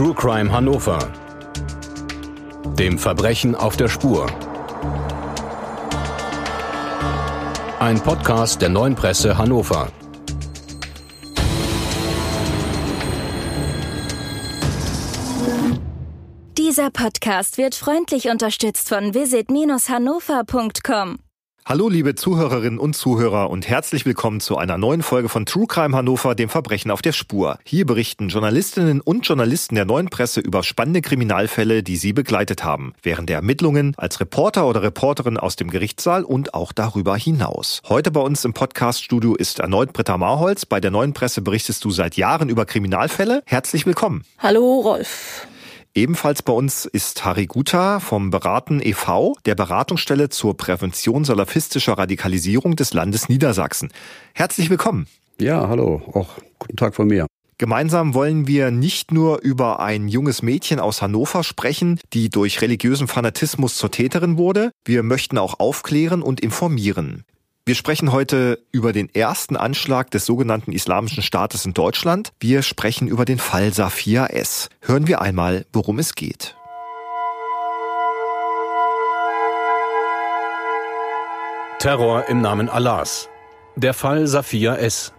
True Crime Hannover. Dem Verbrechen auf der Spur. Ein Podcast der neuen Presse Hannover. Dieser Podcast wird freundlich unterstützt von visit-hannover.com. Hallo liebe Zuhörerinnen und Zuhörer und herzlich willkommen zu einer neuen Folge von True Crime Hannover, dem Verbrechen auf der Spur. Hier berichten Journalistinnen und Journalisten der neuen Presse über spannende Kriminalfälle, die sie begleitet haben, während der Ermittlungen, als Reporter oder Reporterin aus dem Gerichtssaal und auch darüber hinaus. Heute bei uns im Podcaststudio ist erneut Britta Marholz. Bei der neuen Presse berichtest du seit Jahren über Kriminalfälle. Herzlich willkommen. Hallo Rolf. Ebenfalls bei uns ist Harry Guta vom Beraten e.V., der Beratungsstelle zur Prävention salafistischer Radikalisierung des Landes Niedersachsen. Herzlich willkommen. Ja, hallo, auch guten Tag von mir. Gemeinsam wollen wir nicht nur über ein junges Mädchen aus Hannover sprechen, die durch religiösen Fanatismus zur Täterin wurde, wir möchten auch aufklären und informieren. Wir sprechen heute über den ersten Anschlag des sogenannten Islamischen Staates in Deutschland. Wir sprechen über den Fall Safia S. Hören wir einmal, worum es geht. Terror im Namen Allahs. Der Fall Safia S.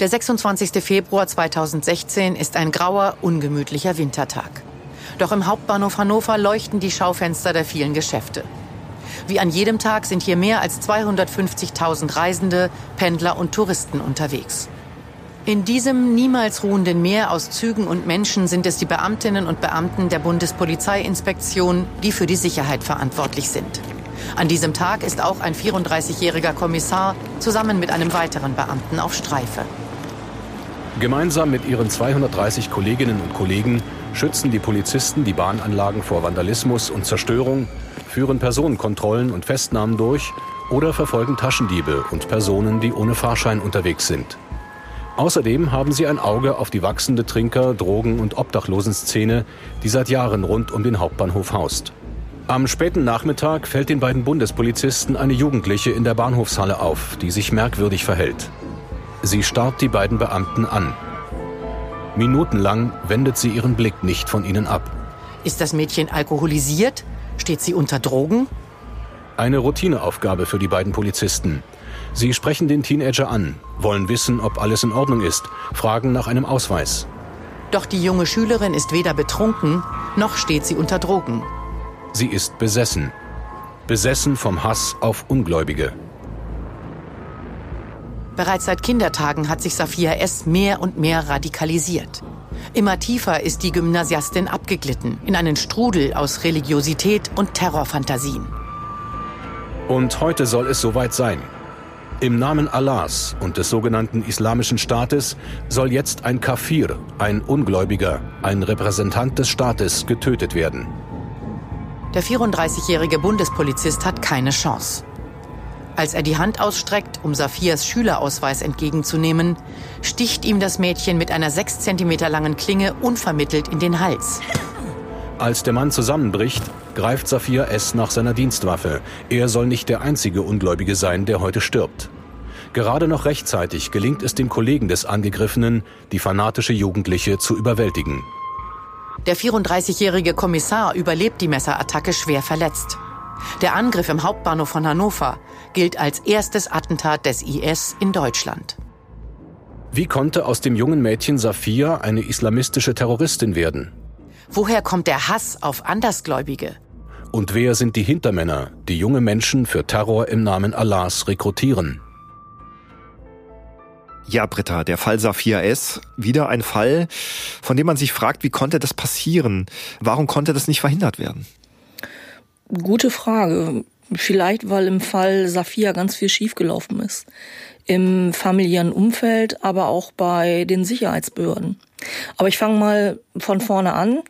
Der 26. Februar 2016 ist ein grauer, ungemütlicher Wintertag. Doch im Hauptbahnhof Hannover leuchten die Schaufenster der vielen Geschäfte. Wie an jedem Tag sind hier mehr als 250.000 Reisende, Pendler und Touristen unterwegs. In diesem niemals ruhenden Meer aus Zügen und Menschen sind es die Beamtinnen und Beamten der Bundespolizeiinspektion, die für die Sicherheit verantwortlich sind. An diesem Tag ist auch ein 34-jähriger Kommissar zusammen mit einem weiteren Beamten auf Streife. Gemeinsam mit ihren 230 Kolleginnen und Kollegen schützen die Polizisten die Bahnanlagen vor Vandalismus und Zerstörung, führen Personenkontrollen und Festnahmen durch oder verfolgen Taschendiebe und Personen, die ohne Fahrschein unterwegs sind. Außerdem haben sie ein Auge auf die wachsende Trinker-, Drogen- und Obdachlosenszene, die seit Jahren rund um den Hauptbahnhof haust. Am späten Nachmittag fällt den beiden Bundespolizisten eine Jugendliche in der Bahnhofshalle auf, die sich merkwürdig verhält. Sie starrt die beiden Beamten an. Minutenlang wendet sie ihren Blick nicht von ihnen ab. Ist das Mädchen alkoholisiert? Steht sie unter Drogen? Eine Routineaufgabe für die beiden Polizisten. Sie sprechen den Teenager an, wollen wissen, ob alles in Ordnung ist, fragen nach einem Ausweis. Doch die junge Schülerin ist weder betrunken, noch steht sie unter Drogen. Sie ist besessen. Besessen vom Hass auf Ungläubige. Bereits seit Kindertagen hat sich Safia S. mehr und mehr radikalisiert. Immer tiefer ist die Gymnasiastin abgeglitten in einen Strudel aus Religiosität und Terrorfantasien. Und heute soll es soweit sein. Im Namen Allahs und des sogenannten Islamischen Staates soll jetzt ein Kafir, ein Ungläubiger, ein Repräsentant des Staates getötet werden. Der 34-jährige Bundespolizist hat keine Chance. Als er die Hand ausstreckt, um Safias Schülerausweis entgegenzunehmen, sticht ihm das Mädchen mit einer sechs Zentimeter langen Klinge unvermittelt in den Hals. Als der Mann zusammenbricht, greift Safia S. nach seiner Dienstwaffe. Er soll nicht der einzige Ungläubige sein, der heute stirbt. Gerade noch rechtzeitig gelingt es dem Kollegen des Angegriffenen, die fanatische Jugendliche zu überwältigen. Der 34-jährige Kommissar überlebt die Messerattacke schwer verletzt. Der Angriff im Hauptbahnhof von Hannover gilt als erstes Attentat des IS in Deutschland. Wie konnte aus dem jungen Mädchen Safia eine islamistische Terroristin werden? Woher kommt der Hass auf Andersgläubige? Und wer sind die Hintermänner, die junge Menschen für Terror im Namen Allahs rekrutieren? Ja, Britta, der Fall Safia S. Wieder ein Fall, von dem man sich fragt, wie konnte das passieren? Warum konnte das nicht verhindert werden? Gute Frage. Vielleicht, weil im Fall Safia ganz viel schiefgelaufen ist. Im familiären Umfeld, aber auch bei den Sicherheitsbehörden. Aber ich fange mal von vorne an,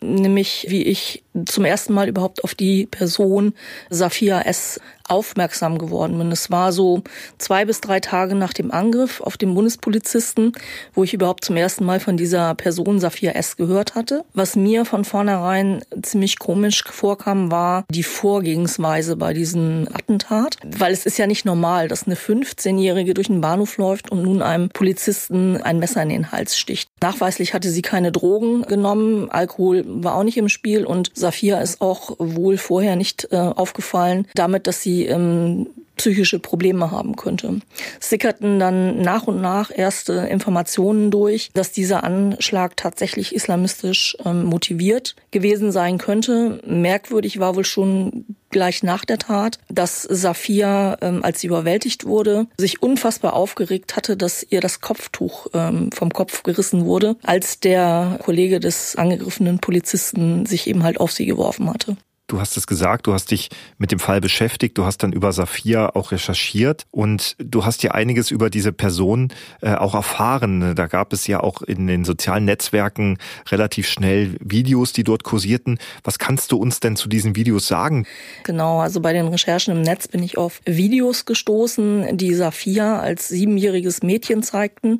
nämlich wie ich zum ersten Mal überhaupt auf die Person Safia S. aufmerksam geworden bin. Es war so zwei bis drei Tage nach dem Angriff auf den Bundespolizisten, wo ich überhaupt zum ersten Mal von dieser Person Safia S. gehört hatte. Was mir von vornherein ziemlich komisch vorkam, war die Vorgehensweise bei diesem Attentat. Weil es ist ja nicht normal, dass eine 15-Jährige durch den Bahnhof läuft und nun einem Polizisten ein Messer in den Hals sticht. Nachweislich hatte sie keine Drogen genommen, Alkohol war auch nicht im Spiel und Safia ist auch wohl vorher nicht äh, aufgefallen. Damit, dass sie ähm, psychische Probleme haben könnte. Sickerten dann nach und nach erste Informationen durch, dass dieser Anschlag tatsächlich islamistisch ähm, motiviert gewesen sein könnte. Merkwürdig war wohl schon gleich nach der Tat, dass Safia, ähm, als sie überwältigt wurde, sich unfassbar aufgeregt hatte, dass ihr das Kopftuch ähm, vom Kopf gerissen wurde, als der Kollege des angegriffenen Polizisten sich eben halt auf sie geworfen hatte. Du hast es gesagt, du hast dich mit dem Fall beschäftigt, du hast dann über Safia auch recherchiert und du hast ja einiges über diese Person äh, auch erfahren. Da gab es ja auch in den sozialen Netzwerken relativ schnell Videos, die dort kursierten. Was kannst du uns denn zu diesen Videos sagen? Genau, also bei den Recherchen im Netz bin ich auf Videos gestoßen, die Safia als siebenjähriges Mädchen zeigten,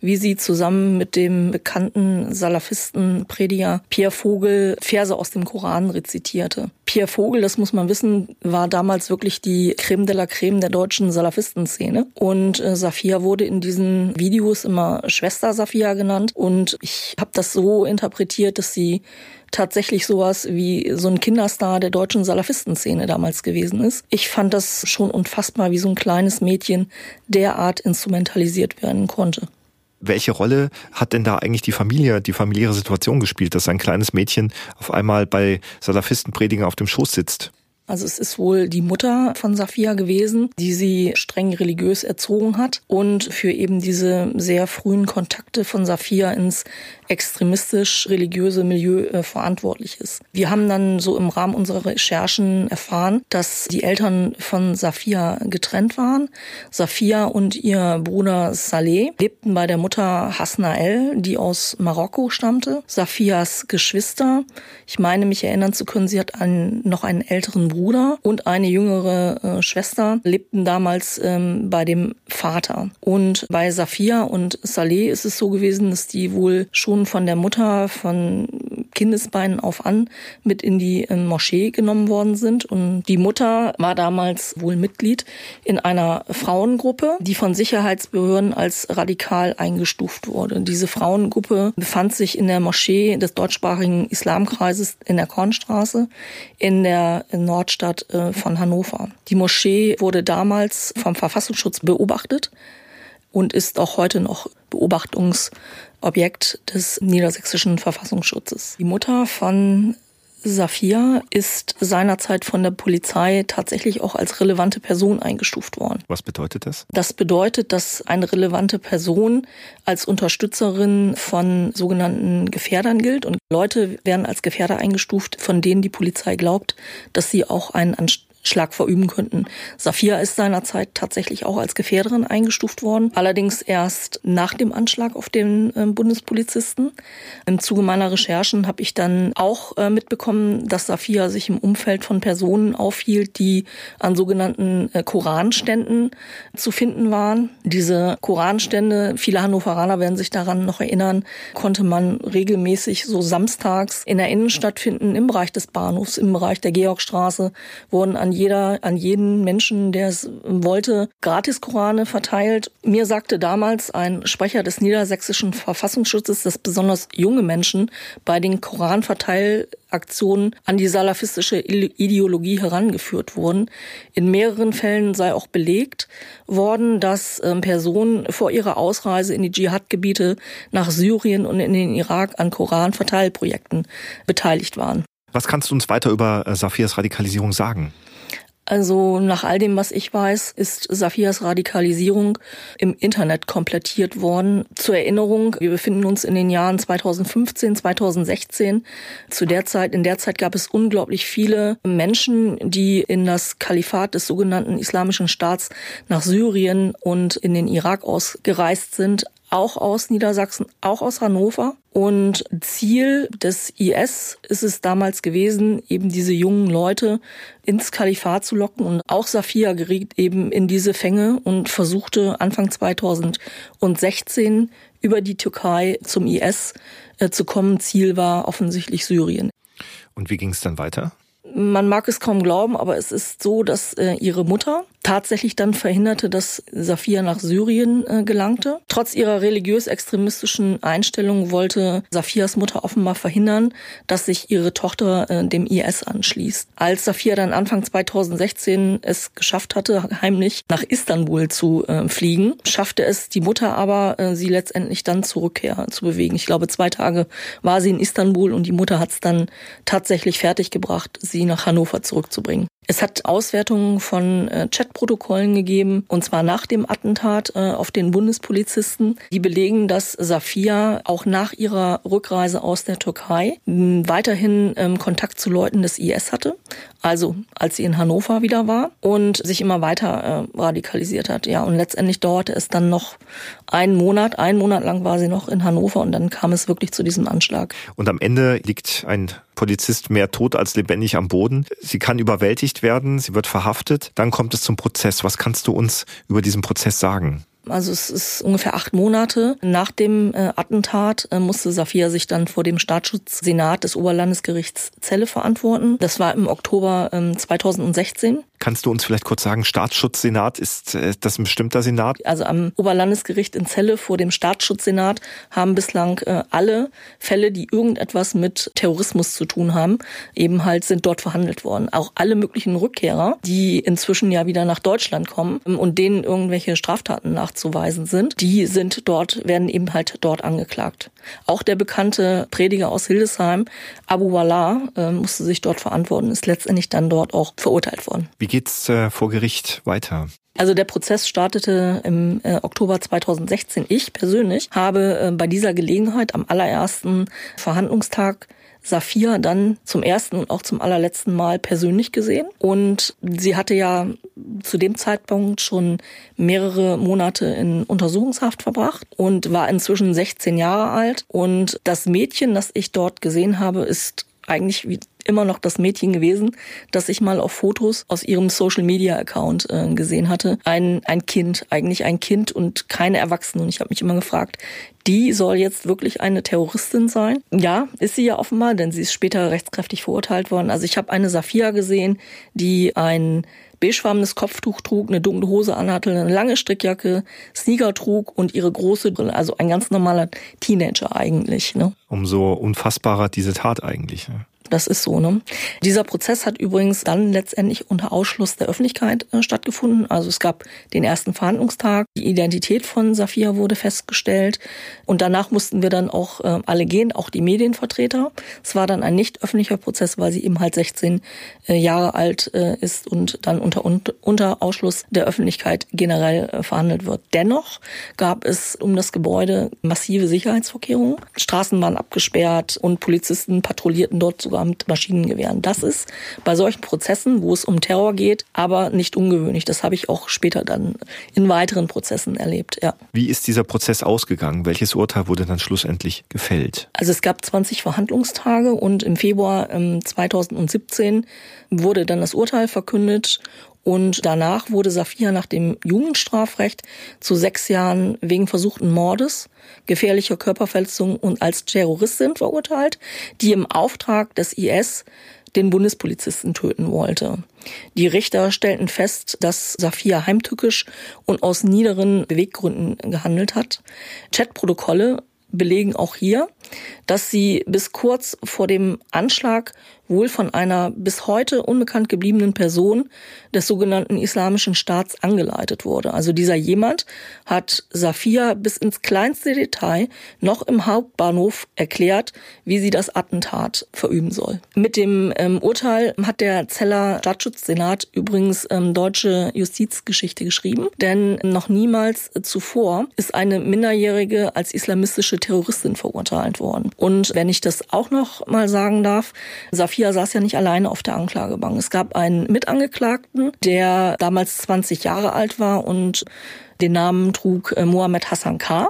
wie sie zusammen mit dem bekannten Salafisten Prediger Pierre Vogel Verse aus dem Koran rezitierte. Pierre Vogel, das muss man wissen, war damals wirklich die Creme de la Creme der deutschen Salafistenszene. Und äh, Safia wurde in diesen Videos immer Schwester Safia genannt. Und ich habe das so interpretiert, dass sie tatsächlich sowas wie so ein Kinderstar der deutschen Salafistenszene damals gewesen ist. Ich fand das schon unfassbar, wie so ein kleines Mädchen derart instrumentalisiert werden konnte welche Rolle hat denn da eigentlich die Familie, die familiäre Situation gespielt, dass ein kleines Mädchen auf einmal bei Salafistenprediger auf dem Schoß sitzt? Also es ist wohl die Mutter von Safia gewesen, die sie streng religiös erzogen hat und für eben diese sehr frühen Kontakte von Safia ins extremistisch-religiöse Milieu äh, verantwortlich ist. Wir haben dann so im Rahmen unserer Recherchen erfahren, dass die Eltern von Safia getrennt waren. Safia und ihr Bruder Saleh lebten bei der Mutter Hasna El, die aus Marokko stammte. Safias Geschwister, ich meine mich erinnern zu können, sie hat einen, noch einen älteren Bruder und eine jüngere äh, Schwester, lebten damals ähm, bei dem Vater. Und bei Safia und Saleh ist es so gewesen, dass die wohl schon von der Mutter von Kindesbeinen auf an mit in die äh, Moschee genommen worden sind. Und die Mutter war damals wohl Mitglied in einer Frauengruppe, die von Sicherheitsbehörden als radikal eingestuft wurde. Diese Frauengruppe befand sich in der Moschee des deutschsprachigen Islamkreises in der Kornstraße in der Nordstadt äh, von Hannover. Die Moschee wurde damals vom Verfassungsschutz beobachtet und ist auch heute noch Beobachtungsobjekt des niedersächsischen Verfassungsschutzes. Die Mutter von Safia ist seinerzeit von der Polizei tatsächlich auch als relevante Person eingestuft worden. Was bedeutet das? Das bedeutet, dass eine relevante Person als Unterstützerin von sogenannten Gefährdern gilt und Leute werden als Gefährder eingestuft, von denen die Polizei glaubt, dass sie auch einen Schlag verüben könnten. Safia ist seinerzeit tatsächlich auch als Gefährderin eingestuft worden, allerdings erst nach dem Anschlag auf den äh, Bundespolizisten. Im Zuge meiner Recherchen habe ich dann auch äh, mitbekommen, dass Safia sich im Umfeld von Personen aufhielt, die an sogenannten äh, Koranständen zu finden waren. Diese Koranstände, viele Hannoveraner werden sich daran noch erinnern, konnte man regelmäßig so samstags in der Innenstadt finden, im Bereich des Bahnhofs, im Bereich der Georgstraße, wurden an jeder, an jeden Menschen, der es wollte, Gratis-Korane verteilt. Mir sagte damals ein Sprecher des niedersächsischen Verfassungsschutzes, dass besonders junge Menschen bei den Koranverteilaktionen an die salafistische Ideologie herangeführt wurden. In mehreren Fällen sei auch belegt worden, dass ähm, Personen vor ihrer Ausreise in die Dschihad-Gebiete nach Syrien und in den Irak an Koranverteilprojekten beteiligt waren. Was kannst du uns weiter über äh, Safias Radikalisierung sagen? Also nach all dem, was ich weiß, ist Safias Radikalisierung im Internet komplettiert worden. Zur Erinnerung, wir befinden uns in den Jahren 2015, 2016. Zu der Zeit, in der Zeit gab es unglaublich viele Menschen, die in das Kalifat des sogenannten Islamischen Staats nach Syrien und in den Irak ausgereist sind, auch aus Niedersachsen, auch aus Hannover. Und Ziel des IS ist es damals gewesen, eben diese jungen Leute ins Kalifat zu locken. Und auch Safia geriet eben in diese Fänge und versuchte Anfang 2016 über die Türkei zum IS äh, zu kommen. Ziel war offensichtlich Syrien. Und wie ging es dann weiter? Man mag es kaum glauben, aber es ist so, dass äh, ihre Mutter tatsächlich dann verhinderte, dass Safia nach Syrien äh, gelangte. Trotz ihrer religiös-extremistischen Einstellung wollte Safias Mutter offenbar verhindern, dass sich ihre Tochter äh, dem IS anschließt. Als Safia dann Anfang 2016 es geschafft hatte, heimlich nach Istanbul zu äh, fliegen, schaffte es die Mutter aber, äh, sie letztendlich dann zur zu bewegen. Ich glaube, zwei Tage war sie in Istanbul und die Mutter hat es dann tatsächlich fertiggebracht, sie nach Hannover zurückzubringen. Es hat Auswertungen von äh, Chatprotokollen gegeben, und zwar nach dem Attentat äh, auf den Bundespolizisten, die belegen, dass Safia auch nach ihrer Rückreise aus der Türkei weiterhin ähm, Kontakt zu Leuten des IS hatte, also als sie in Hannover wieder war und sich immer weiter äh, radikalisiert hat. Ja, und letztendlich dauerte es dann noch einen Monat, einen Monat lang war sie noch in Hannover und dann kam es wirklich zu diesem Anschlag. Und am Ende liegt ein Polizist mehr tot als lebendig am Boden. Sie kann überwältigt werden, sie wird verhaftet. Dann kommt es zum Prozess. Was kannst du uns über diesen Prozess sagen? Also es ist ungefähr acht Monate nach dem äh, Attentat äh, musste Safia sich dann vor dem Staatsschutzsenat des Oberlandesgerichts Celle verantworten. Das war im Oktober ähm, 2016. Kannst du uns vielleicht kurz sagen, Staatsschutzsenat, ist äh, das ein bestimmter Senat? Also am Oberlandesgericht in Celle vor dem Staatsschutzsenat haben bislang äh, alle Fälle, die irgendetwas mit Terrorismus zu tun haben, eben halt sind dort verhandelt worden. Auch alle möglichen Rückkehrer, die inzwischen ja wieder nach Deutschland kommen ähm, und denen irgendwelche Straftaten nachzuweisen sind, die sind dort, werden eben halt dort angeklagt. Auch der bekannte Prediger aus Hildesheim, Abu Wallah, äh, musste sich dort verantworten, ist letztendlich dann dort auch verurteilt worden. Wie geht's äh, vor Gericht weiter? Also der Prozess startete im äh, Oktober 2016. Ich persönlich habe äh, bei dieser Gelegenheit am allerersten Verhandlungstag Safia dann zum ersten und auch zum allerletzten Mal persönlich gesehen. Und sie hatte ja zu dem Zeitpunkt schon mehrere Monate in Untersuchungshaft verbracht und war inzwischen 16 Jahre alt. Und das Mädchen, das ich dort gesehen habe, ist eigentlich wie immer noch das Mädchen gewesen, das ich mal auf Fotos aus ihrem Social Media Account äh, gesehen hatte. Ein, ein Kind, eigentlich ein Kind und keine Erwachsene. Und ich habe mich immer gefragt, die soll jetzt wirklich eine Terroristin sein? Ja, ist sie ja offenbar, denn sie ist später rechtskräftig verurteilt worden. Also ich habe eine Safia gesehen, die ein beigefarbenes Kopftuch trug, eine dunkle Hose anhatte, eine lange Strickjacke, Sneaker trug und ihre große Brille. Also ein ganz normaler Teenager eigentlich. Ne? Umso unfassbarer diese Tat eigentlich. Ne? Das ist so. Ne? Dieser Prozess hat übrigens dann letztendlich unter Ausschluss der Öffentlichkeit äh, stattgefunden. Also es gab den ersten Verhandlungstag, die Identität von Safia wurde festgestellt und danach mussten wir dann auch äh, alle gehen, auch die Medienvertreter. Es war dann ein nicht öffentlicher Prozess, weil sie eben halt 16 äh, Jahre alt äh, ist und dann unter, unter Ausschluss der Öffentlichkeit generell äh, verhandelt wird. Dennoch gab es um das Gebäude massive Sicherheitsvorkehrungen. Straßen waren abgesperrt und Polizisten patrouillierten dort sogar mit Maschinengewehren. Das ist bei solchen Prozessen, wo es um Terror geht, aber nicht ungewöhnlich. Das habe ich auch später dann in weiteren Prozessen erlebt. Ja. Wie ist dieser Prozess ausgegangen? Welches Urteil wurde dann schlussendlich gefällt? Also es gab 20 Verhandlungstage und im Februar 2017 ähm, wurde dann das Urteil verkündet und danach wurde Safia nach dem Jugendstrafrecht zu sechs Jahren wegen versuchten Mordes, gefährlicher Körperverletzung und als Terroristin verurteilt, die im Auftrag des IS den Bundespolizisten töten wollte. Die Richter stellten fest, dass Safia heimtückisch und aus niederen Beweggründen gehandelt hat. Chatprotokolle belegen auch hier, dass sie bis kurz vor dem Anschlag wohl von einer bis heute unbekannt gebliebenen Person des sogenannten Islamischen Staats angeleitet wurde. Also dieser jemand hat Safia bis ins kleinste Detail noch im Hauptbahnhof erklärt, wie sie das Attentat verüben soll. Mit dem ähm, Urteil hat der Zeller Staatsschutzsenat übrigens ähm, deutsche Justizgeschichte geschrieben, denn noch niemals zuvor ist eine Minderjährige als islamistische Terroristin verurteilt worden. Und wenn ich das auch noch mal sagen darf, Safia saß ja nicht alleine auf der Anklagebank. Es gab einen Mitangeklagten, der damals 20 Jahre alt war und den Namen trug äh, Mohammed Hassan K.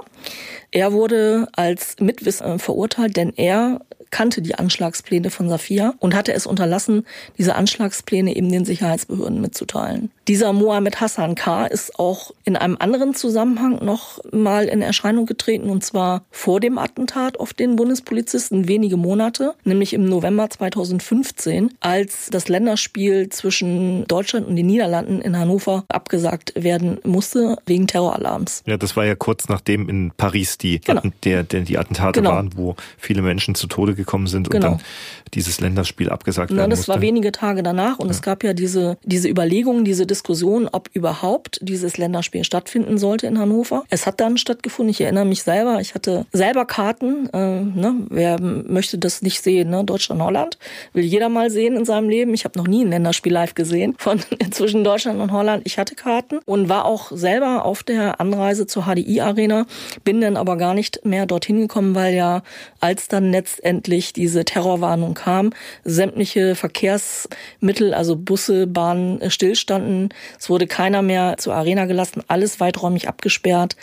Er wurde als Mitwisser verurteilt, denn er kannte die Anschlagspläne von Safia und hatte es unterlassen, diese Anschlagspläne eben den Sicherheitsbehörden mitzuteilen. Dieser Mohammed Hassan K. ist auch in einem anderen Zusammenhang noch mal in Erscheinung getreten, und zwar vor dem Attentat auf den Bundespolizisten wenige Monate, nämlich im November 2015, als das Länderspiel zwischen Deutschland und den Niederlanden in Hannover abgesagt werden musste wegen Terroralarms. Ja, das war ja kurz nachdem in Paris die, genau. der, der, die Attentate genau. waren, wo viele Menschen zu Tode gekommen sind und genau. dann dieses Länderspiel abgesagt Na, werden musste. Das war wenige Tage danach und ja. es gab ja diese, diese Überlegungen, diese Diskussion, ob überhaupt dieses Länderspiel stattfinden sollte in Hannover. Es hat dann stattgefunden. Ich erinnere mich selber, ich hatte selber Karten. Äh, ne? Wer möchte das nicht sehen? Ne? Deutschland, Holland will jeder mal sehen in seinem Leben. Ich habe noch nie ein Länderspiel live gesehen von zwischen Deutschland und Holland. Ich hatte Karten und war auch selber auf der Anreise zur HDI Arena, bin dann aber gar nicht mehr dorthin gekommen, weil ja als dann letztendlich diese Terrorwarnung kam, sämtliche Verkehrsmittel, also Busse, Bahnen äh, stillstanden. Es wurde keiner mehr zur Arena gelassen, alles weiträumig abgesperrt.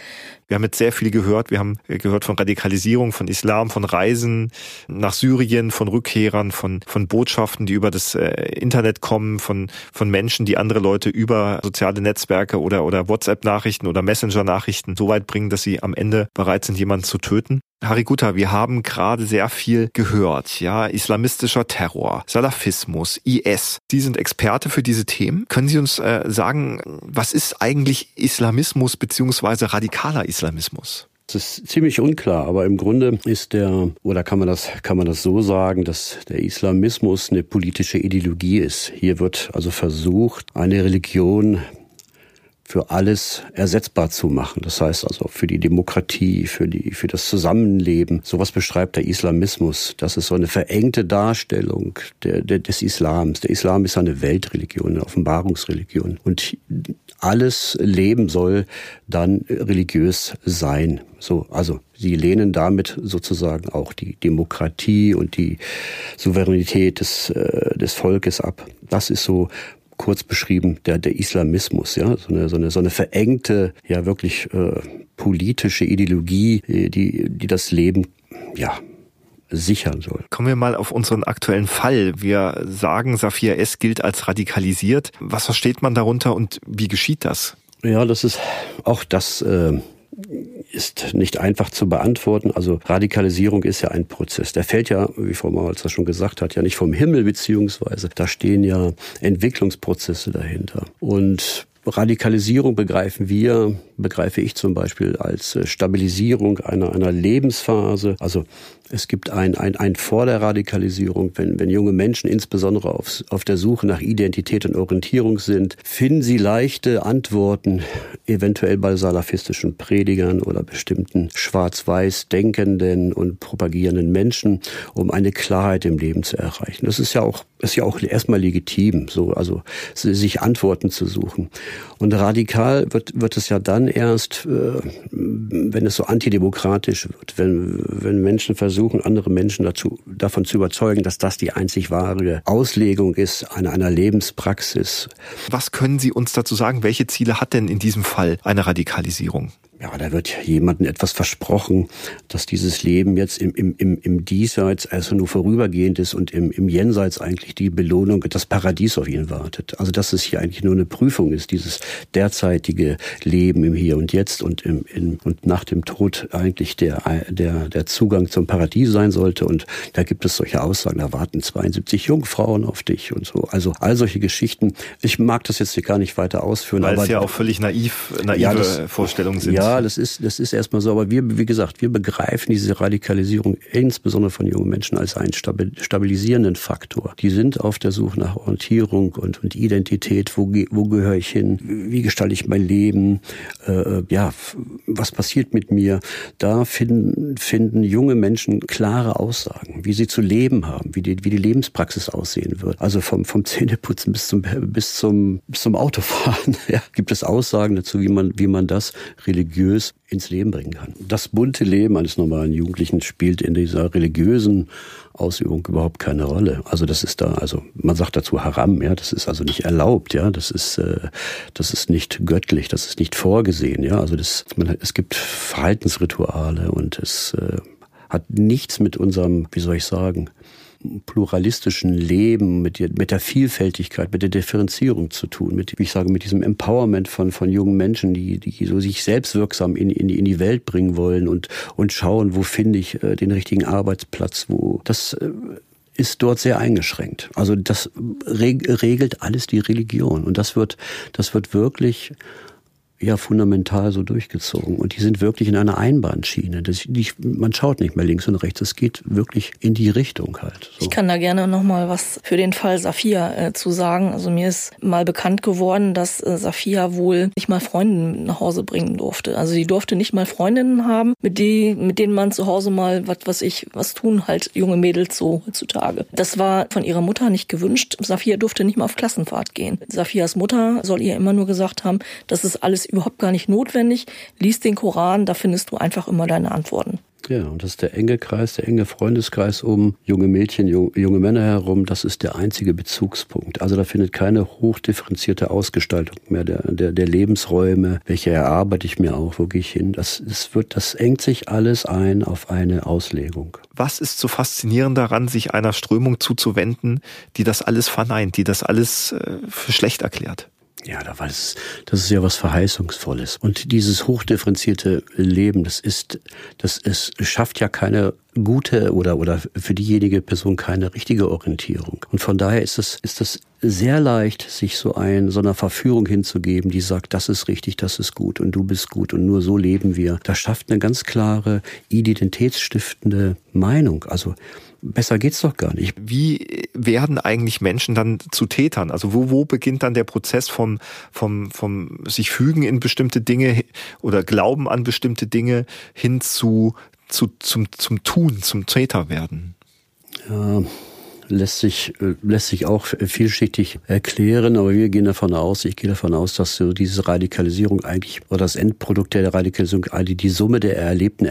Wir haben jetzt sehr viel gehört. Wir haben gehört von Radikalisierung, von Islam, von Reisen nach Syrien, von Rückkehrern, von, von Botschaften, die über das äh, Internet kommen, von, von Menschen, die andere Leute über soziale Netzwerke oder, oder WhatsApp-Nachrichten oder Messenger-Nachrichten so weit bringen, dass sie am Ende bereit sind, jemanden zu töten. Harry Gutta, wir haben gerade sehr viel gehört, ja, islamistischer Terror, Salafismus, IS. Sie sind Experte für diese Themen. Können Sie uns äh, sagen, was ist eigentlich Islamismus beziehungsweise radikaler Islamismus? Das ist ziemlich unklar, aber im Grunde ist der, oder kann man das, kann man das so sagen, dass der Islamismus eine politische Ideologie ist. Hier wird also versucht, eine Religion für alles ersetzbar zu machen. Das heißt also für die Demokratie, für die, für das Zusammenleben. Sowas beschreibt der Islamismus. Das ist so eine verengte Darstellung der, der, des Islams. Der Islam ist eine Weltreligion, eine Offenbarungsreligion. Und alles Leben soll dann religiös sein. So, also sie lehnen damit sozusagen auch die Demokratie und die Souveränität des, äh, des Volkes ab. Das ist so kurz beschrieben, der, der Islamismus, ja, so eine, so eine, so eine verengte, ja wirklich äh, politische Ideologie, äh, die, die das Leben, ja, sichern soll. Kommen wir mal auf unseren aktuellen Fall. Wir sagen, Safir S. gilt als radikalisiert. Was versteht man darunter und wie geschieht das? Ja, das ist auch das äh, ist nicht einfach zu beantworten. Also Radikalisierung ist ja ein Prozess. Der fällt ja, wie Frau Maulz das schon gesagt hat, ja nicht vom Himmel, beziehungsweise da stehen ja Entwicklungsprozesse dahinter. Und Radikalisierung begreifen wir, begreife ich zum Beispiel als Stabilisierung einer, einer Lebensphase. Also es gibt ein, ein, ein vor der Radikalisierung, wenn, wenn junge Menschen insbesondere auf, auf der Suche nach Identität und Orientierung sind, finden sie leichte Antworten, eventuell bei salafistischen Predigern oder bestimmten schwarz-weiß denkenden und propagierenden Menschen, um eine Klarheit im Leben zu erreichen. Das ist ja auch, ist ja auch erstmal legitim, so, also sich Antworten zu suchen. Und radikal wird, wird es ja dann erst, äh, wenn es so antidemokratisch wird, wenn, wenn Menschen versuchen, andere Menschen dazu, davon zu überzeugen, dass das die einzig wahre Auslegung ist einer, einer Lebenspraxis. Was können Sie uns dazu sagen? Welche Ziele hat denn in diesem Fall eine Radikalisierung? Ja, da wird jemandem etwas versprochen, dass dieses Leben jetzt im, im, im, im Diesseits also nur vorübergehend ist und im, im Jenseits eigentlich die Belohnung, das Paradies auf ihn wartet. Also dass es hier eigentlich nur eine Prüfung ist, dieses derzeitige Leben im Hier und Jetzt und im, in, und nach dem Tod eigentlich der, der, der Zugang zum Paradies sein sollte. Und da gibt es solche Aussagen, da warten 72 Jungfrauen auf dich und so. Also all solche Geschichten. Ich mag das jetzt hier gar nicht weiter ausführen. Weil aber es ja auch völlig naiv, naive ja, das, Vorstellungen sind. Ja, ja, das ist, das ist erstmal so. Aber wir, wie gesagt, wir begreifen diese Radikalisierung insbesondere von jungen Menschen als einen stabilisierenden Faktor. Die sind auf der Suche nach Orientierung und, und Identität. Wo, wo gehöre ich hin? Wie gestalte ich mein Leben? Äh, ja, was passiert mit mir? Da finden, finden junge Menschen klare Aussagen, wie sie zu leben haben, wie die, wie die Lebenspraxis aussehen wird. Also vom, vom Zähneputzen bis zum, bis zum, bis zum Autofahren ja, gibt es Aussagen dazu, wie man, wie man das religiös religiös ins Leben bringen kann. Das bunte Leben eines normalen Jugendlichen spielt in dieser religiösen Ausübung überhaupt keine Rolle. Also das ist da, also man sagt dazu Haram, ja, das ist also nicht erlaubt, ja, das ist, äh, das ist nicht göttlich, das ist nicht vorgesehen, ja, also das, man, es gibt Verhaltensrituale und es äh, hat nichts mit unserem, wie soll ich sagen, pluralistischen Leben, mit, mit der Vielfältigkeit, mit der Differenzierung zu tun, mit, ich sage, mit diesem Empowerment von, von jungen Menschen, die, die so sich selbstwirksam in, in, in die Welt bringen wollen und, und schauen, wo finde ich äh, den richtigen Arbeitsplatz, wo das äh, ist dort sehr eingeschränkt. Also das regelt alles die Religion und das wird, das wird wirklich ja fundamental so durchgezogen. Und die sind wirklich in einer Einbahnschiene. Das, die, man schaut nicht mehr links und rechts. Es geht wirklich in die Richtung halt. So. Ich kann da gerne noch mal was für den Fall Safia äh, zu sagen. Also mir ist mal bekannt geworden, dass äh, Safia wohl nicht mal Freundinnen nach Hause bringen durfte. Also sie durfte nicht mal Freundinnen haben, mit, die, mit denen man zu Hause mal, was was ich, was tun halt junge Mädels so heutzutage. Das war von ihrer Mutter nicht gewünscht. Safia durfte nicht mal auf Klassenfahrt gehen. Safias Mutter soll ihr immer nur gesagt haben, das ist alles überhaupt gar nicht notwendig. Lies den Koran, da findest du einfach immer deine Antworten. Ja, und das ist der enge Kreis, der enge Freundeskreis um junge Mädchen, junge Männer herum. Das ist der einzige Bezugspunkt. Also da findet keine hochdifferenzierte Ausgestaltung mehr der, der, der Lebensräume. Welche erarbeite ich mir auch? Wo gehe ich hin? Das, das wird, das engt sich alles ein auf eine Auslegung. Was ist so faszinierend daran, sich einer Strömung zuzuwenden, die das alles verneint, die das alles äh, für schlecht erklärt? Ja, da es, das ist ja was Verheißungsvolles. Und dieses hochdifferenzierte Leben, das ist, das ist, schafft ja keine gute oder, oder für diejenige Person keine richtige Orientierung. Und von daher ist es, ist das sehr leicht, sich so ein, so einer Verführung hinzugeben, die sagt, das ist richtig, das ist gut und du bist gut und nur so leben wir. Das schafft eine ganz klare, identitätsstiftende Meinung. Also, Besser geht's doch gar nicht. Wie werden eigentlich Menschen dann zu Tätern? Also wo, wo beginnt dann der Prozess vom, vom, vom sich fügen in bestimmte Dinge oder Glauben an bestimmte Dinge hin zu, zu zum, zum Tun, zum Täter werden? Ja lässt sich, äh, lässt sich auch vielschichtig erklären, aber wir gehen davon aus, ich gehe davon aus, dass so diese Radikalisierung eigentlich, oder das Endprodukt der Radikalisierung, die Summe der erlebten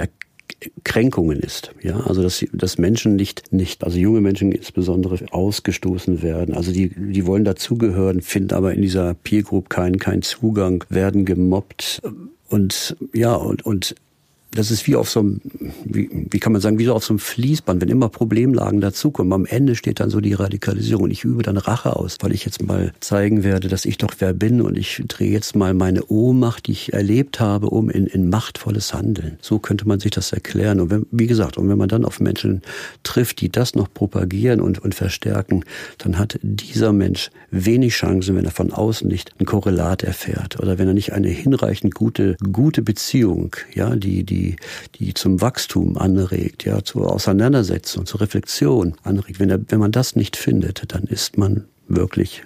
Kränkungen ist. Ja, also dass, dass Menschen nicht, nicht, also junge Menschen insbesondere ausgestoßen werden. Also die, die wollen dazugehören, finden aber in dieser Peer Group keinen, keinen Zugang, werden gemobbt und ja und und das ist wie auf so einem, wie, wie kann man sagen, wie so auf so einem Fließband, wenn immer Problemlagen dazukommen. Am Ende steht dann so die Radikalisierung und ich übe dann Rache aus, weil ich jetzt mal zeigen werde, dass ich doch wer bin und ich drehe jetzt mal meine Ohnmacht, die ich erlebt habe, um in, in machtvolles Handeln. So könnte man sich das erklären. Und wenn, wie gesagt, und wenn man dann auf Menschen trifft, die das noch propagieren und, und verstärken, dann hat dieser Mensch wenig Chancen, wenn er von außen nicht ein Korrelat erfährt oder wenn er nicht eine hinreichend gute, gute Beziehung, ja, die, die die, die zum Wachstum anregt, ja, zur Auseinandersetzung, zur Reflexion anregt. Wenn, er, wenn man das nicht findet, dann ist man wirklich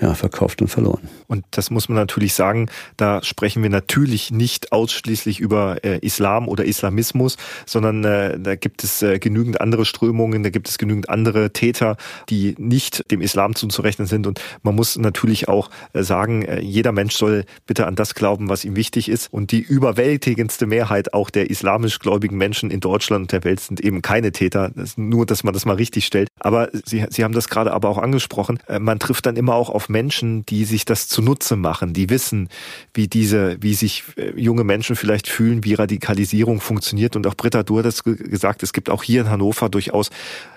ja, verkauft und verloren. Und das muss man natürlich sagen, da sprechen wir natürlich nicht ausschließlich über äh, Islam oder Islamismus, sondern äh, da gibt es äh, genügend andere Strömungen, da gibt es genügend andere Täter, die nicht dem Islam zuzurechnen sind. Und man muss natürlich auch äh, sagen, äh, jeder Mensch soll bitte an das glauben, was ihm wichtig ist. Und die überwältigendste Mehrheit auch der islamisch gläubigen Menschen in Deutschland und der Welt sind eben keine Täter. Das nur, dass man das mal richtig stellt. Aber Sie, Sie haben das gerade aber auch angesprochen. Man trifft dann immer auch auf Menschen, die sich das zunutze machen, die wissen, wie diese, wie sich äh, junge Menschen vielleicht fühlen, wie Radikalisierung funktioniert. Und auch Britta, du hattest gesagt, es gibt auch hier in Hannover durchaus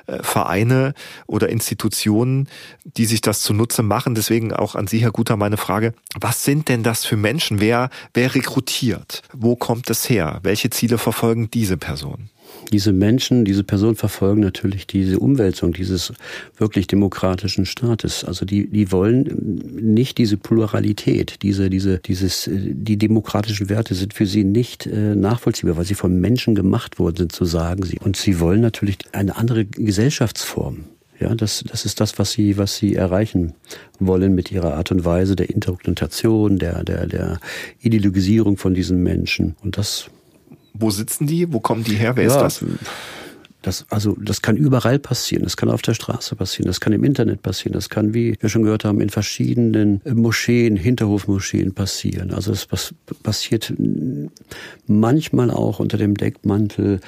äh, Vereine oder Institutionen, die sich das zunutze machen. Deswegen auch an Sie, Herr Guter, meine Frage. Was sind denn das für Menschen? Wer, wer rekrutiert? Wo kommt es her? Welche Ziele verfolgen diese Personen? Diese Menschen, diese Personen verfolgen natürlich diese Umwälzung dieses wirklich demokratischen Staates. Also die, die wollen nicht diese Pluralität, diese, diese, dieses, die demokratischen Werte sind für sie nicht äh, nachvollziehbar, weil sie von Menschen gemacht worden sind, so sagen sie. Und sie wollen natürlich eine andere Gesellschaftsform. Ja, das, das ist das, was sie, was sie erreichen wollen mit ihrer Art und Weise der Interpretation, der, der, der Ideologisierung von diesen Menschen. Und das wo sitzen die? Wo kommen die her? Wer ja, ist das? Das, also, das kann überall passieren. Das kann auf der Straße passieren. Das kann im Internet passieren. Das kann, wie wir schon gehört haben, in verschiedenen Moscheen, Hinterhofmoscheen passieren. Also, es passiert manchmal auch unter dem Deckmantel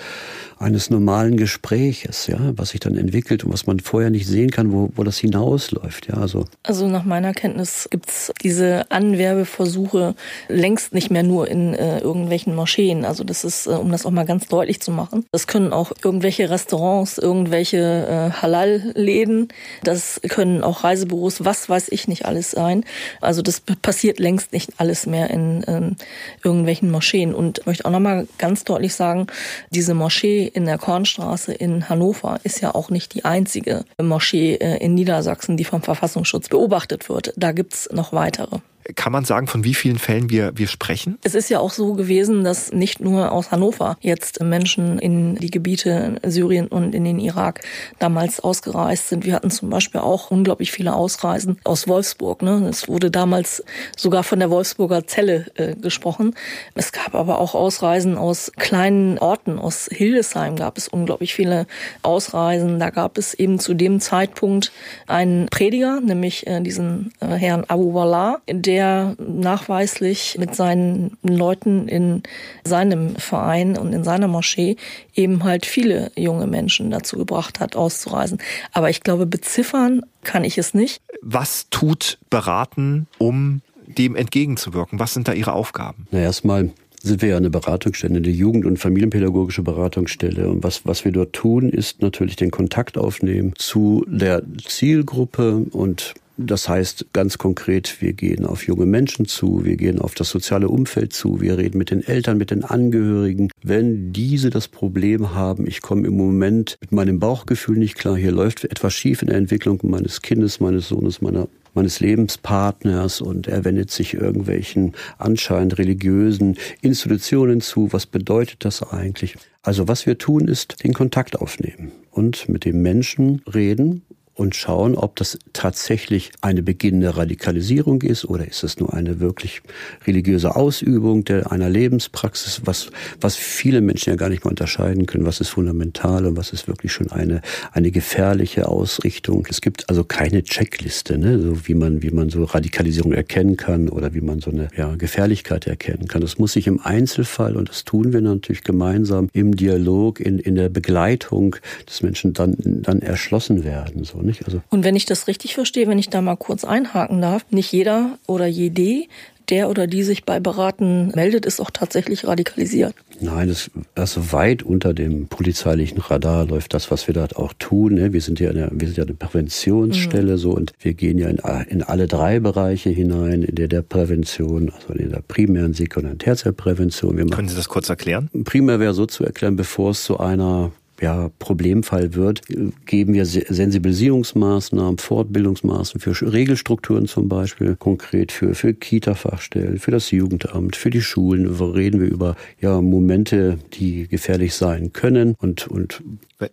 eines normalen Gespräches, ja, was sich dann entwickelt und was man vorher nicht sehen kann, wo, wo das hinausläuft, ja, also. Also nach meiner Kenntnis gibt's diese Anwerbeversuche längst nicht mehr nur in äh, irgendwelchen Moscheen. Also das ist, äh, um das auch mal ganz deutlich zu machen. Das können auch irgendwelche Restaurants, irgendwelche äh, Halal-Läden. Das können auch Reisebüros, was weiß ich nicht alles sein. Also das passiert längst nicht alles mehr in, in irgendwelchen Moscheen. Und ich möchte auch nochmal ganz deutlich sagen, diese Moschee in der Kornstraße in Hannover ist ja auch nicht die einzige Moschee äh, in Niedersachsen, die vom Verfassungsschutz beobachtet wird. Da gibt's noch weitere. Kann man sagen, von wie vielen Fällen wir, wir sprechen? Es ist ja auch so gewesen, dass nicht nur aus Hannover jetzt Menschen in die Gebiete Syrien und in den Irak damals ausgereist sind. Wir hatten zum Beispiel auch unglaublich viele Ausreisen aus Wolfsburg. Ne? Es wurde damals sogar von der Wolfsburger Zelle äh, gesprochen. Es gab aber auch Ausreisen aus kleinen Orten. Aus Hildesheim gab es unglaublich viele Ausreisen. Da gab es eben zu dem Zeitpunkt einen Prediger, nämlich äh, diesen äh, Herrn Abu Wallah, der der nachweislich mit seinen Leuten in seinem Verein und in seiner Moschee eben halt viele junge Menschen dazu gebracht hat, auszureisen. Aber ich glaube, beziffern kann ich es nicht. Was tut Beraten, um dem entgegenzuwirken? Was sind da Ihre Aufgaben? Na, erstmal sind wir ja eine Beratungsstelle, eine Jugend- und Familienpädagogische Beratungsstelle. Und was, was wir dort tun, ist natürlich den Kontakt aufnehmen zu der Zielgruppe und das heißt ganz konkret, wir gehen auf junge Menschen zu, wir gehen auf das soziale Umfeld zu, wir reden mit den Eltern, mit den Angehörigen. Wenn diese das Problem haben, ich komme im Moment mit meinem Bauchgefühl nicht klar, hier läuft etwas schief in der Entwicklung meines Kindes, meines Sohnes, meiner meines Lebenspartners und er wendet sich irgendwelchen anscheinend religiösen Institutionen zu. Was bedeutet das eigentlich? Also was wir tun, ist den Kontakt aufnehmen und mit dem Menschen reden und schauen, ob das tatsächlich eine beginnende Radikalisierung ist oder ist es nur eine wirklich religiöse Ausübung der, einer Lebenspraxis, was, was viele Menschen ja gar nicht mehr unterscheiden können, was ist fundamental und was ist wirklich schon eine, eine gefährliche Ausrichtung. Es gibt also keine Checkliste, ne, so wie man, wie man so Radikalisierung erkennen kann oder wie man so eine ja, Gefährlichkeit erkennen kann. Das muss sich im Einzelfall, und das tun wir natürlich gemeinsam im Dialog, in, in der Begleitung des Menschen dann, dann erschlossen werden. So, nicht? Also und wenn ich das richtig verstehe, wenn ich da mal kurz einhaken darf, nicht jeder oder jede, der oder die sich bei Beraten meldet, ist auch tatsächlich radikalisiert. Nein, das, also weit unter dem polizeilichen Radar läuft das, was wir dort auch tun. Ne? Wir sind ja eine, wir sind ja eine Präventionsstelle mhm. so und wir gehen ja in, in alle drei Bereiche hinein, in der der Prävention, also in der primären, sekundären und Tertiärprävention. Können Sie das kurz erklären? Primär wäre so zu erklären, bevor es zu einer ja, Problemfall wird, geben wir Sensibilisierungsmaßnahmen, Fortbildungsmaßnahmen für Regelstrukturen zum Beispiel, konkret für, für Kita-Fachstellen, für das Jugendamt, für die Schulen. Reden wir über ja, Momente, die gefährlich sein können und, und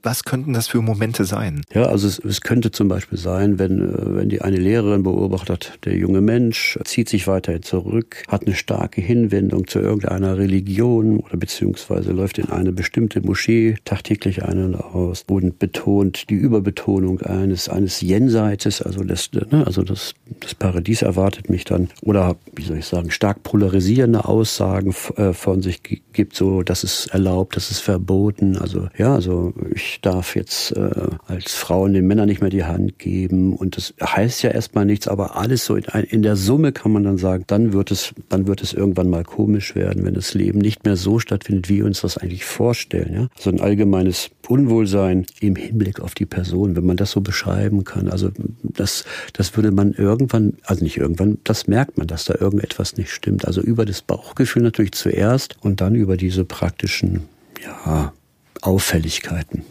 was könnten das für Momente sein? Ja, also es, es, könnte zum Beispiel sein, wenn, äh, wenn die eine Lehrerin beobachtet, der junge Mensch zieht sich weiterhin zurück, hat eine starke Hinwendung zu irgendeiner Religion oder beziehungsweise läuft in eine bestimmte Moschee tagtäglich ein und aus und betont die Überbetonung eines, eines Jenseites, also das, ne, also das, das Paradies erwartet mich dann oder, wie soll ich sagen, stark polarisierende Aussagen äh, von sich gibt, so, das ist erlaubt, das ist verboten, also, ja, also, ich darf jetzt äh, als Frauen den Männern nicht mehr die Hand geben und das heißt ja erstmal nichts, aber alles so in, in, der Summe kann man dann sagen, dann wird es, dann wird es irgendwann mal komisch werden, wenn das Leben nicht mehr so stattfindet, wie wir uns das eigentlich vorstellen. Ja? So ein allgemeines Unwohlsein im Hinblick auf die Person, wenn man das so beschreiben kann. Also das, das würde man irgendwann, also nicht irgendwann, das merkt man, dass da irgendetwas nicht stimmt. Also über das Bauchgefühl natürlich zuerst und dann über diese praktischen, ja, Auffälligkeiten.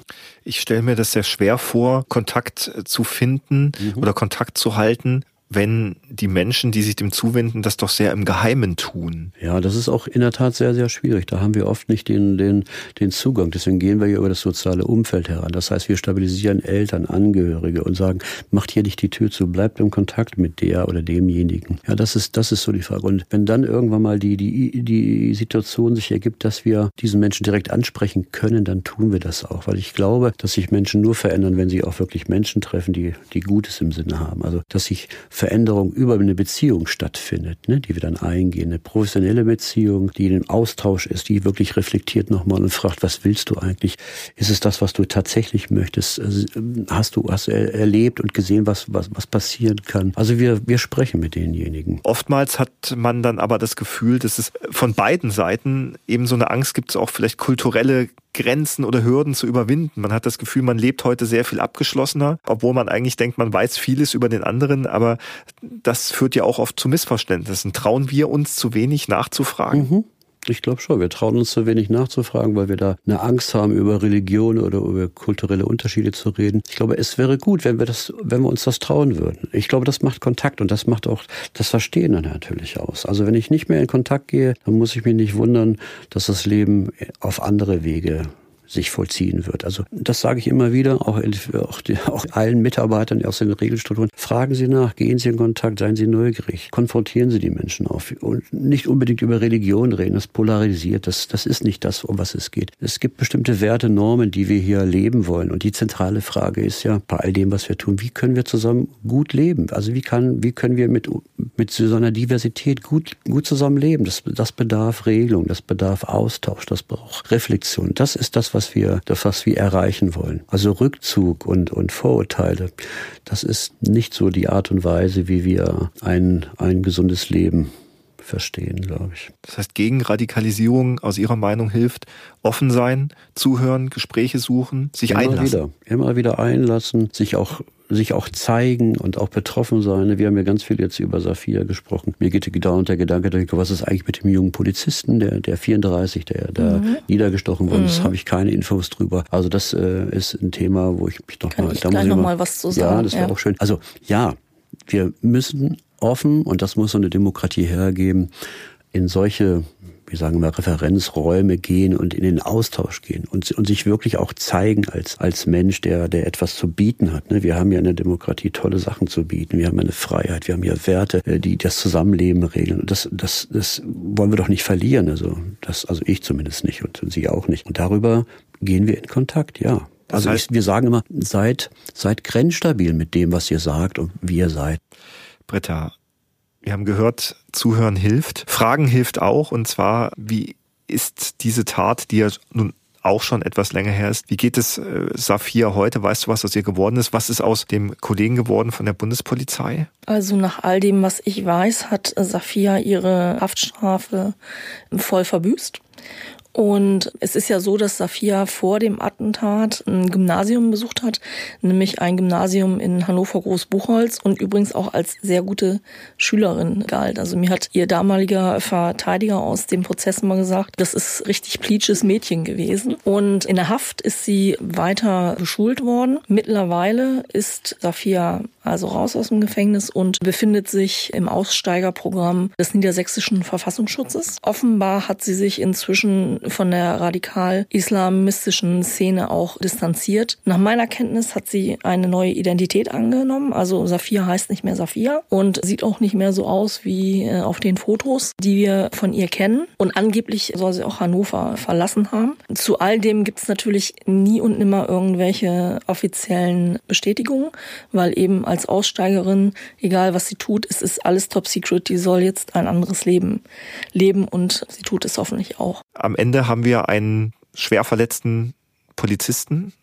Ich stelle mir das sehr schwer vor, Kontakt zu finden mhm. oder Kontakt zu halten wenn die Menschen, die sich dem zuwenden, das doch sehr im Geheimen tun. Ja, das ist auch in der Tat sehr, sehr schwierig. Da haben wir oft nicht den, den, den Zugang. Deswegen gehen wir hier über das soziale Umfeld heran. Das heißt, wir stabilisieren Eltern, Angehörige und sagen, macht hier nicht die Tür zu, bleibt im Kontakt mit der oder demjenigen. Ja, das ist, das ist so die Frage. Und wenn dann irgendwann mal die, die, die Situation sich ergibt, dass wir diesen Menschen direkt ansprechen können, dann tun wir das auch. Weil ich glaube, dass sich Menschen nur verändern, wenn sie auch wirklich Menschen treffen, die, die Gutes im Sinne haben. Also, dass sich Veränderung über eine Beziehung stattfindet, ne, die wir dann eingehen. Eine professionelle Beziehung, die im Austausch ist, die wirklich reflektiert nochmal und fragt, was willst du eigentlich? Ist es das, was du tatsächlich möchtest? Also, hast du, hast erlebt und gesehen, was, was, was passieren kann? Also wir, wir sprechen mit denjenigen. Oftmals hat man dann aber das Gefühl, dass es von beiden Seiten eben so eine Angst gibt, auch vielleicht kulturelle Grenzen oder Hürden zu überwinden. Man hat das Gefühl, man lebt heute sehr viel abgeschlossener, obwohl man eigentlich denkt, man weiß vieles über den anderen, aber das führt ja auch oft zu Missverständnissen. Trauen wir uns zu wenig nachzufragen? Mhm. Ich glaube schon. Wir trauen uns zu wenig nachzufragen, weil wir da eine Angst haben, über Religion oder über kulturelle Unterschiede zu reden. Ich glaube, es wäre gut, wenn wir das, wenn wir uns das trauen würden. Ich glaube, das macht Kontakt und das macht auch das Verstehen dann natürlich aus. Also wenn ich nicht mehr in Kontakt gehe, dann muss ich mich nicht wundern, dass das Leben auf andere Wege sich vollziehen wird. Also das sage ich immer wieder, auch, auch, auch allen Mitarbeitern aus den Regelstrukturen. Fragen Sie nach, gehen Sie in Kontakt, seien Sie neugierig, konfrontieren Sie die Menschen auf und nicht unbedingt über Religion reden, das polarisiert, das, das ist nicht das, um was es geht. Es gibt bestimmte Werte, Normen, die wir hier leben wollen und die zentrale Frage ist ja bei all dem, was wir tun, wie können wir zusammen gut leben? Also wie kann, wie können wir mit, mit so einer Diversität gut, gut zusammen leben? Das, das bedarf Regelung, das bedarf Austausch, das braucht Reflexion. Das ist das, was was wir, das, was wir erreichen wollen. Also Rückzug und, und Vorurteile, das ist nicht so die Art und Weise, wie wir ein, ein gesundes Leben verstehen, glaube ich. Das heißt, gegen Radikalisierung aus Ihrer Meinung hilft offen sein, zuhören, Gespräche suchen, sich immer einlassen. Wieder, immer wieder einlassen, sich auch sich auch zeigen und auch betroffen sein. Wir haben ja ganz viel jetzt über Safia gesprochen. Mir geht dauernd der Gedanke durch, was ist eigentlich mit dem jungen Polizisten, der, der 34, der da mhm. niedergestochen wurde. Mhm. Das habe ich keine Infos drüber. Also das äh, ist ein Thema, wo ich mich noch Kann mal... Ich da gleich noch mal was zu sagen. Ja, das wäre ja. auch schön. Also ja, wir müssen offen, und das muss so eine Demokratie hergeben, in solche wie sagen wir, Referenzräume gehen und in den Austausch gehen und, und sich wirklich auch zeigen als, als Mensch, der, der etwas zu bieten hat. Ne? Wir haben ja in der Demokratie tolle Sachen zu bieten. Wir haben eine Freiheit, wir haben ja Werte, äh, die das Zusammenleben regeln. Und das, das, das wollen wir doch nicht verlieren. Also, das, also ich zumindest nicht und Sie auch nicht. Und darüber gehen wir in Kontakt, ja. Also ich, wir sagen immer, seid, seid grenzstabil mit dem, was ihr sagt und wie ihr seid. Britta, wir haben gehört, Zuhören hilft. Fragen hilft auch. Und zwar, wie ist diese Tat, die ja nun auch schon etwas länger her ist. Wie geht es äh, Safia heute? Weißt du, was aus ihr geworden ist? Was ist aus dem Kollegen geworden von der Bundespolizei? Also nach all dem, was ich weiß, hat Safia ihre Haftstrafe voll verbüßt. Und es ist ja so, dass Safia vor dem Attentat ein Gymnasium besucht hat, nämlich ein Gymnasium in Hannover Großbuchholz und übrigens auch als sehr gute Schülerin galt. Also mir hat ihr damaliger Verteidiger aus dem Prozess mal gesagt, das ist richtig pleatsches Mädchen gewesen. Und in der Haft ist sie weiter geschult worden. Mittlerweile ist Safia also raus aus dem Gefängnis und befindet sich im Aussteigerprogramm des niedersächsischen Verfassungsschutzes. Offenbar hat sie sich inzwischen von der radikal-islamistischen Szene auch distanziert. Nach meiner Kenntnis hat sie eine neue Identität angenommen. Also Safia heißt nicht mehr Safia und sieht auch nicht mehr so aus wie äh, auf den Fotos, die wir von ihr kennen. Und angeblich soll sie auch Hannover verlassen haben. Zu all dem gibt es natürlich nie und nimmer irgendwelche offiziellen Bestätigungen, weil eben als Aussteigerin, egal was sie tut, es ist alles top secret. Die soll jetzt ein anderes Leben leben und sie tut es hoffentlich auch. Am Ende haben wir einen schwer verletzten Polizisten.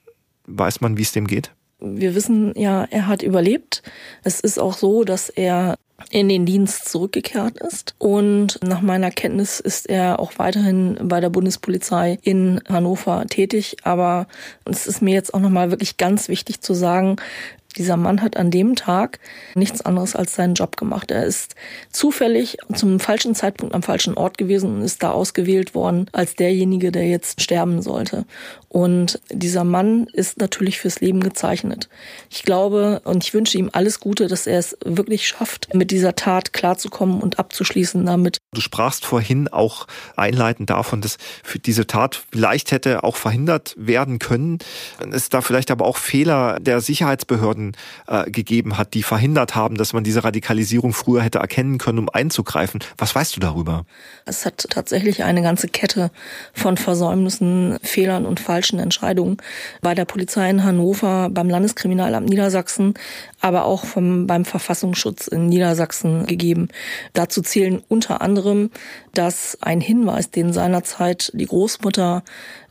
Weiß man, wie es dem geht? Wir wissen ja, er hat überlebt. Es ist auch so, dass er in den Dienst zurückgekehrt ist. Und nach meiner Kenntnis ist er auch weiterhin bei der Bundespolizei in Hannover tätig. Aber es ist mir jetzt auch nochmal wirklich ganz wichtig zu sagen, dieser Mann hat an dem Tag nichts anderes als seinen Job gemacht. Er ist zufällig zum falschen Zeitpunkt am falschen Ort gewesen und ist da ausgewählt worden als derjenige, der jetzt sterben sollte. Und dieser Mann ist natürlich fürs Leben gezeichnet. Ich glaube und ich wünsche ihm alles Gute, dass er es wirklich schafft, mit dieser Tat klarzukommen und abzuschließen damit. Du sprachst vorhin auch einleitend davon, dass diese Tat vielleicht hätte auch verhindert werden können. Es da vielleicht aber auch Fehler der Sicherheitsbehörden äh, gegeben hat, die verhindert haben, dass man diese Radikalisierung früher hätte erkennen können, um einzugreifen. Was weißt du darüber? Es hat tatsächlich eine ganze Kette von Versäumnissen, Fehlern und Falsch falschen Entscheidungen bei der Polizei in Hannover, beim Landeskriminalamt Niedersachsen, aber auch vom, beim Verfassungsschutz in Niedersachsen gegeben. Dazu zählen unter anderem, dass ein Hinweis, den seinerzeit die Großmutter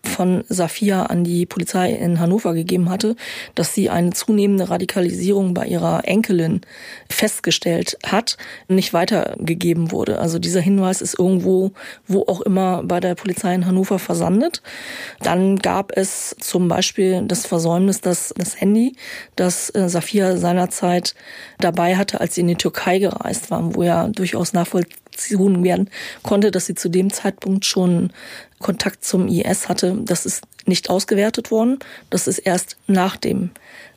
von Safia an die Polizei in Hannover gegeben hatte, dass sie eine zunehmende Radikalisierung bei ihrer Enkelin festgestellt hat, nicht weitergegeben wurde. Also dieser Hinweis ist irgendwo, wo auch immer bei der Polizei in Hannover versandet. Dann gab es zum Beispiel das Versäumnis, dass das Handy, das äh, Safia seinerzeit dabei hatte, als sie in die Türkei gereist war, wo ja durchaus nachvollziehen werden konnte, dass sie zu dem Zeitpunkt schon Kontakt zum IS hatte. Das ist nicht ausgewertet worden. Das ist erst nach dem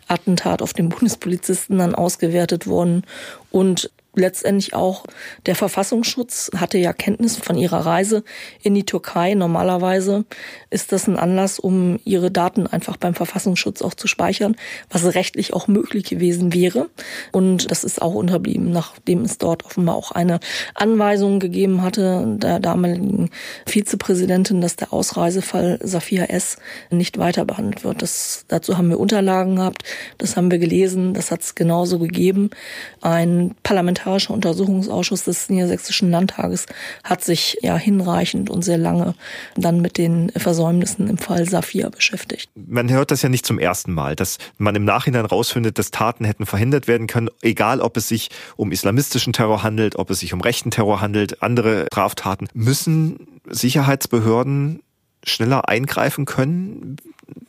Attentat auf den Bundespolizisten dann ausgewertet worden. Und letztendlich auch der Verfassungsschutz hatte ja Kenntnis von ihrer Reise in die Türkei. Normalerweise ist das ein Anlass, um ihre Daten einfach beim Verfassungsschutz auch zu speichern, was rechtlich auch möglich gewesen wäre. Und das ist auch unterblieben, nachdem es dort offenbar auch eine Anweisung gegeben hatte der damaligen Vizepräsidentin, dass der Ausreisefall Safia S. nicht weiter behandelt wird. Das, dazu haben wir Unterlagen gehabt, das haben wir gelesen, das hat es genauso gegeben. Ein Parlament Parlamentarischer Untersuchungsausschuss des Niedersächsischen Landtages hat sich ja hinreichend und sehr lange dann mit den Versäumnissen im Fall Safia beschäftigt. Man hört das ja nicht zum ersten Mal, dass man im Nachhinein rausfindet, dass Taten hätten verhindert werden können, egal ob es sich um islamistischen Terror handelt, ob es sich um rechten Terror handelt, andere Straftaten. Müssen Sicherheitsbehörden schneller eingreifen können?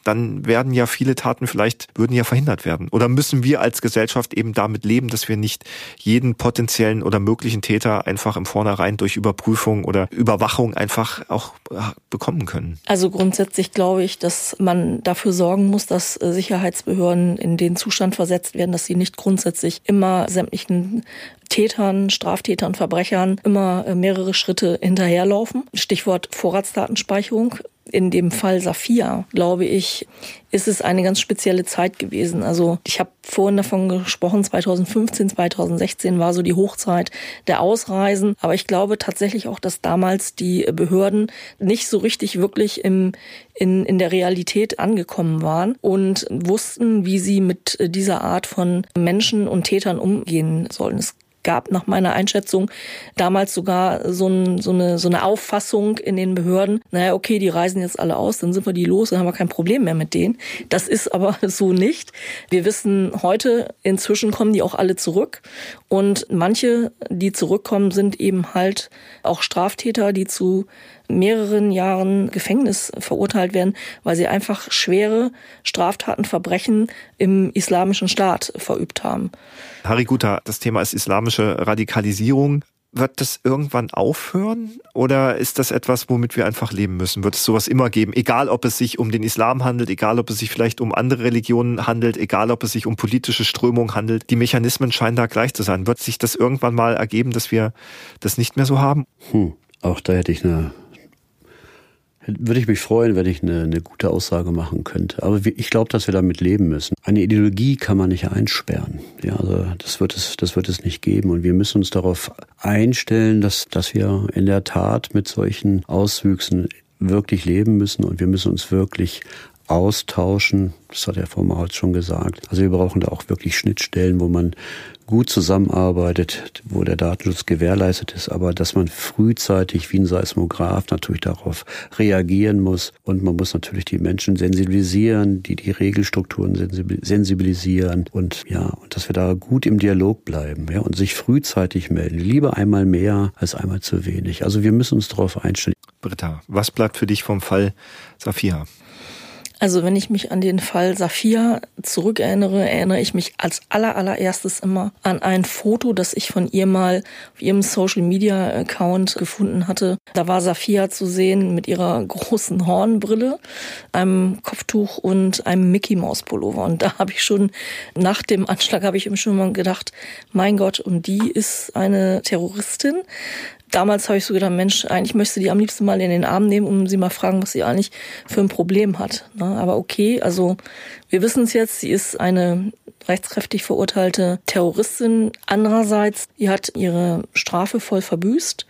Dann werden ja viele Taten vielleicht, würden ja verhindert werden. Oder müssen wir als Gesellschaft eben damit leben, dass wir nicht jeden potenziellen oder möglichen Täter einfach im Vornherein durch Überprüfung oder Überwachung einfach auch äh, bekommen können? Also grundsätzlich glaube ich, dass man dafür sorgen muss, dass äh, Sicherheitsbehörden in den Zustand versetzt werden, dass sie nicht grundsätzlich immer sämtlichen Tätern, Straftätern, Verbrechern immer äh, mehrere Schritte hinterherlaufen. Stichwort Vorratsdatenspeicherung in dem Fall Safia, glaube ich, ist es eine ganz spezielle Zeit gewesen. Also ich habe vorhin davon gesprochen, 2015, 2016 war so die Hochzeit der Ausreisen. Aber ich glaube tatsächlich auch, dass damals die Behörden nicht so richtig wirklich im, in, in der Realität angekommen waren und wussten, wie sie mit dieser Art von Menschen und Tätern umgehen sollen. Es gab nach meiner Einschätzung damals sogar so, ein, so, eine, so eine Auffassung in den Behörden, naja, okay, die reisen jetzt alle aus, dann sind wir die los, dann haben wir kein Problem mehr mit denen. Das ist aber so nicht. Wir wissen heute, inzwischen kommen die auch alle zurück und manche, die zurückkommen, sind eben halt auch Straftäter, die zu mehreren Jahren Gefängnis verurteilt werden, weil sie einfach schwere Straftaten, Verbrechen im islamischen Staat verübt haben. Harry Guter, das Thema ist islamische Radikalisierung. Wird das irgendwann aufhören oder ist das etwas, womit wir einfach leben müssen? Wird es sowas immer geben? Egal, ob es sich um den Islam handelt, egal, ob es sich vielleicht um andere Religionen handelt, egal, ob es sich um politische Strömungen handelt. Die Mechanismen scheinen da gleich zu sein. Wird sich das irgendwann mal ergeben, dass wir das nicht mehr so haben? Hm, auch da hätte ich eine würde ich mich freuen, wenn ich eine, eine gute Aussage machen könnte. Aber ich glaube, dass wir damit leben müssen. Eine Ideologie kann man nicht einsperren. Ja, also das wird es, das wird es nicht geben. Und wir müssen uns darauf einstellen, dass, dass wir in der Tat mit solchen Auswüchsen wirklich leben müssen und wir müssen uns wirklich austauschen. Das hat Frau Mautz schon gesagt. Also wir brauchen da auch wirklich Schnittstellen, wo man gut zusammenarbeitet, wo der Datenschutz gewährleistet ist, aber dass man frühzeitig wie ein Seismograph natürlich darauf reagieren muss und man muss natürlich die Menschen sensibilisieren, die die Regelstrukturen sensibilisieren und ja, und dass wir da gut im Dialog bleiben, ja, und sich frühzeitig melden. Lieber einmal mehr als einmal zu wenig. Also wir müssen uns darauf einstellen. Britta, was bleibt für dich vom Fall Safia? Also wenn ich mich an den Fall Safia zurückerinnere, erinnere ich mich als aller, allererstes immer an ein Foto, das ich von ihr mal auf ihrem Social Media Account gefunden hatte. Da war Safia zu sehen mit ihrer großen Hornbrille, einem Kopftuch und einem Mickey Maus Pullover. Und da habe ich schon nach dem Anschlag habe ich ihm schon mal gedacht, mein Gott, und die ist eine Terroristin damals habe ich so gedacht, Mensch, eigentlich möchte die am liebsten mal in den Arm nehmen und sie mal fragen, was sie eigentlich für ein Problem hat. Ne? Aber okay, also wir wissen es jetzt, sie ist eine rechtskräftig verurteilte Terroristin. Andererseits, die hat ihre Strafe voll verbüßt.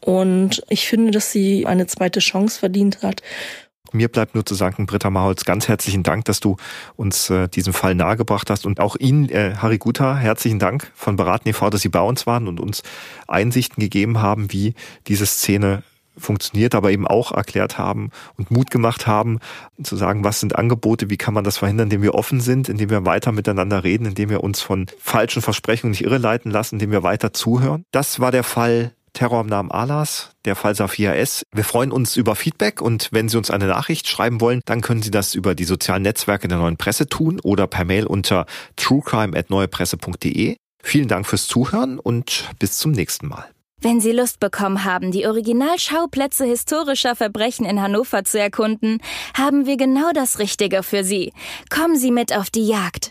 Und ich finde, dass sie eine zweite Chance verdient hat. Mir bleibt nur zu sagen, Britta Maholz, ganz herzlichen Dank, dass du uns äh, diesen Fall nahegebracht hast und auch Ihnen, äh, Harry Guta, herzlichen Dank von Beraten e.V., dass Sie bei uns waren und uns Einsichten gegeben haben, wie diese Szene funktioniert, aber eben auch erklärt haben und Mut gemacht haben, zu sagen, was sind Angebote, wie kann man das verhindern, indem wir offen sind, indem wir weiter miteinander reden, indem wir uns von falschen Versprechungen nicht irreleiten lassen, indem wir weiter zuhören. Das war der Fall Terror am Namen Alas, der Fall Safia S. Wir freuen uns über Feedback und wenn Sie uns eine Nachricht schreiben wollen, dann können Sie das über die sozialen Netzwerke der Neuen Presse tun oder per Mail unter truecrime@neuepresse.de. Vielen Dank fürs Zuhören und bis zum nächsten Mal. Wenn Sie Lust bekommen haben, die Originalschauplätze historischer Verbrechen in Hannover zu erkunden, haben wir genau das Richtige für Sie. Kommen Sie mit auf die Jagd.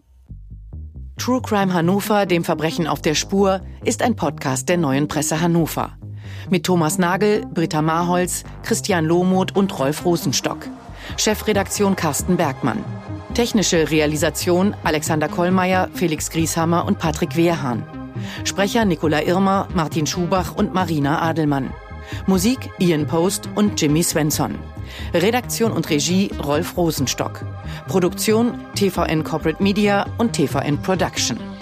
True Crime Hannover, dem Verbrechen auf der Spur, ist ein Podcast der neuen Presse Hannover. Mit Thomas Nagel, Britta Marholz, Christian Lohmuth und Rolf Rosenstock. Chefredaktion Carsten Bergmann. Technische Realisation Alexander Kollmeier, Felix Grieshammer und Patrick Wehrhahn. Sprecher Nicola Irmer, Martin Schubach und Marina Adelmann. Musik Ian Post und Jimmy Svensson. Redaktion und Regie Rolf Rosenstock. Produktion TVN Corporate Media und TVN Production.